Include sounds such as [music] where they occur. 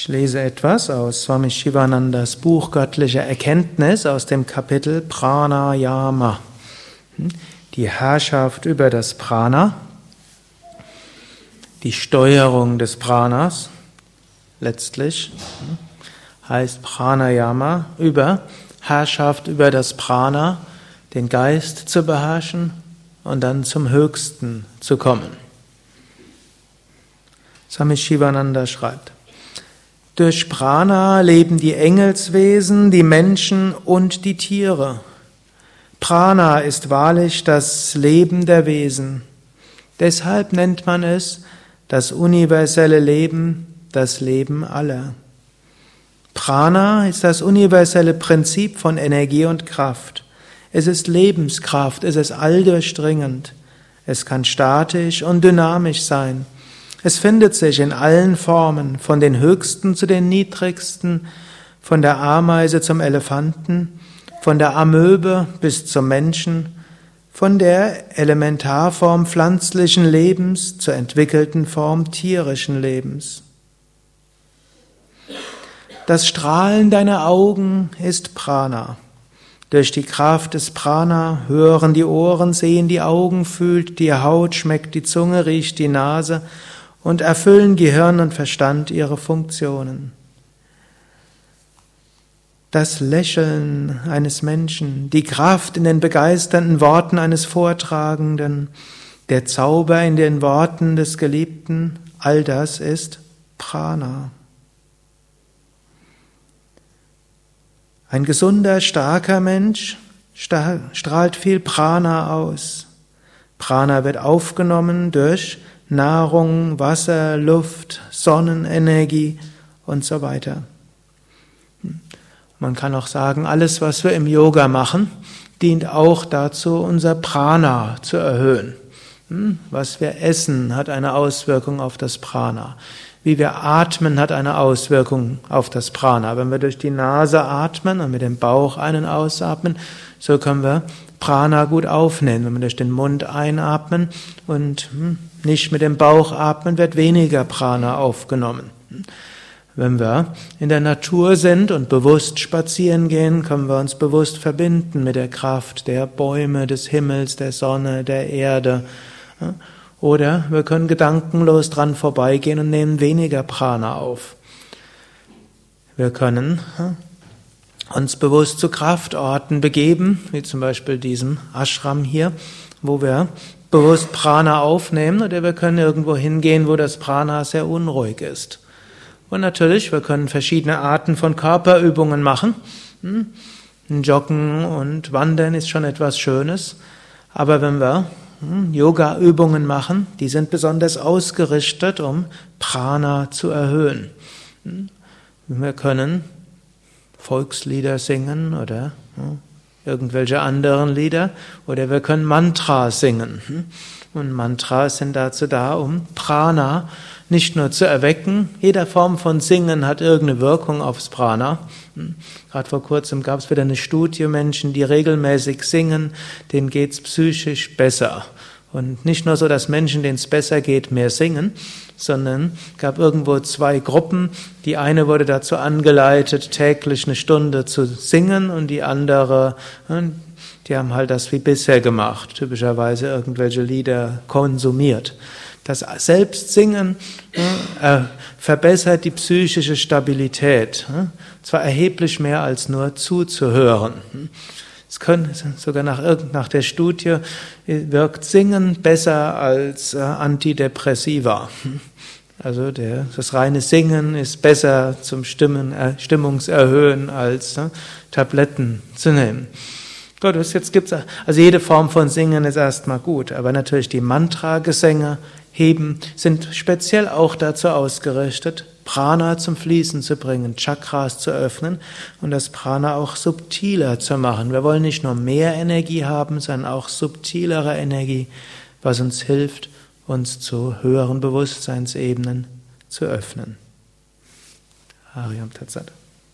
Ich lese etwas aus Swami Shivanandas Buch Göttliche Erkenntnis aus dem Kapitel Pranayama. Die Herrschaft über das Prana, die Steuerung des Pranas, letztlich heißt Pranayama über Herrschaft über das Prana, den Geist zu beherrschen und dann zum Höchsten zu kommen. Swami Shivananda schreibt, durch Prana leben die Engelswesen, die Menschen und die Tiere. Prana ist wahrlich das Leben der Wesen. Deshalb nennt man es das universelle Leben, das Leben aller. Prana ist das universelle Prinzip von Energie und Kraft. Es ist Lebenskraft, es ist alldurchdringend. Es kann statisch und dynamisch sein. Es findet sich in allen Formen, von den höchsten zu den niedrigsten, von der Ameise zum Elefanten, von der Amöbe bis zum Menschen, von der Elementarform pflanzlichen Lebens zur entwickelten Form tierischen Lebens. Das Strahlen deiner Augen ist Prana. Durch die Kraft des Prana hören die Ohren, sehen die Augen, fühlt die Haut, schmeckt die Zunge, riecht die Nase und erfüllen Gehirn und Verstand ihre Funktionen. Das Lächeln eines Menschen, die Kraft in den begeisternden Worten eines Vortragenden, der Zauber in den Worten des Geliebten, all das ist Prana. Ein gesunder, starker Mensch strahlt viel Prana aus. Prana wird aufgenommen durch Nahrung, Wasser, Luft, Sonnenenergie und so weiter. Man kann auch sagen, alles, was wir im Yoga machen, dient auch dazu, unser Prana zu erhöhen. Hm? Was wir essen, hat eine Auswirkung auf das Prana. Wie wir atmen, hat eine Auswirkung auf das Prana. Wenn wir durch die Nase atmen und mit dem Bauch einen ausatmen, so können wir Prana gut aufnehmen. Wenn wir durch den Mund einatmen und hm, nicht mit dem Bauch atmen, wird weniger Prana aufgenommen. Wenn wir in der Natur sind und bewusst spazieren gehen, können wir uns bewusst verbinden mit der Kraft der Bäume, des Himmels, der Sonne, der Erde. Oder wir können gedankenlos dran vorbeigehen und nehmen weniger Prana auf. Wir können uns bewusst zu Kraftorten begeben, wie zum Beispiel diesem Ashram hier, wo wir bewusst Prana aufnehmen oder wir können irgendwo hingehen, wo das Prana sehr unruhig ist. Und natürlich, wir können verschiedene Arten von Körperübungen machen. Hm? Joggen und Wandern ist schon etwas Schönes. Aber wenn wir hm, Yoga-Übungen machen, die sind besonders ausgerichtet, um Prana zu erhöhen. Hm? Wir können Volkslieder singen oder hm, irgendwelche anderen Lieder oder wir können Mantra singen. Hm? Und Mantras sind dazu da, um Prana nicht nur zu erwecken. Jeder Form von Singen hat irgendeine Wirkung aufs Prana. Hm? Gerade vor kurzem gab es wieder eine Studie, Menschen, die regelmäßig singen, denen geht's psychisch besser. Und nicht nur so, dass Menschen, denen es besser geht, mehr singen, sondern gab irgendwo zwei Gruppen. Die eine wurde dazu angeleitet, täglich eine Stunde zu singen und die andere, hm, die haben halt das wie bisher gemacht, typischerweise irgendwelche Lieder konsumiert. Das Selbstsingen hm, verbessert die psychische Stabilität, hm, zwar erheblich mehr als nur zuzuhören. Es können sogar nach, nach der Studie wirkt Singen besser als äh, Antidepressiva. [laughs] Also der, das reine Singen ist besser zum Stimmen, äh, Stimmungserhöhen als äh, Tabletten zu nehmen. Gut, jetzt gibt's also jede Form von Singen ist erstmal gut, aber natürlich die Mantra-Gesänge heben sind speziell auch dazu ausgerichtet, Prana zum Fließen zu bringen, Chakras zu öffnen und das Prana auch subtiler zu machen. Wir wollen nicht nur mehr Energie haben, sondern auch subtilere Energie, was uns hilft, uns zu höheren Bewusstseinsebenen zu öffnen. Hariam Tatsat.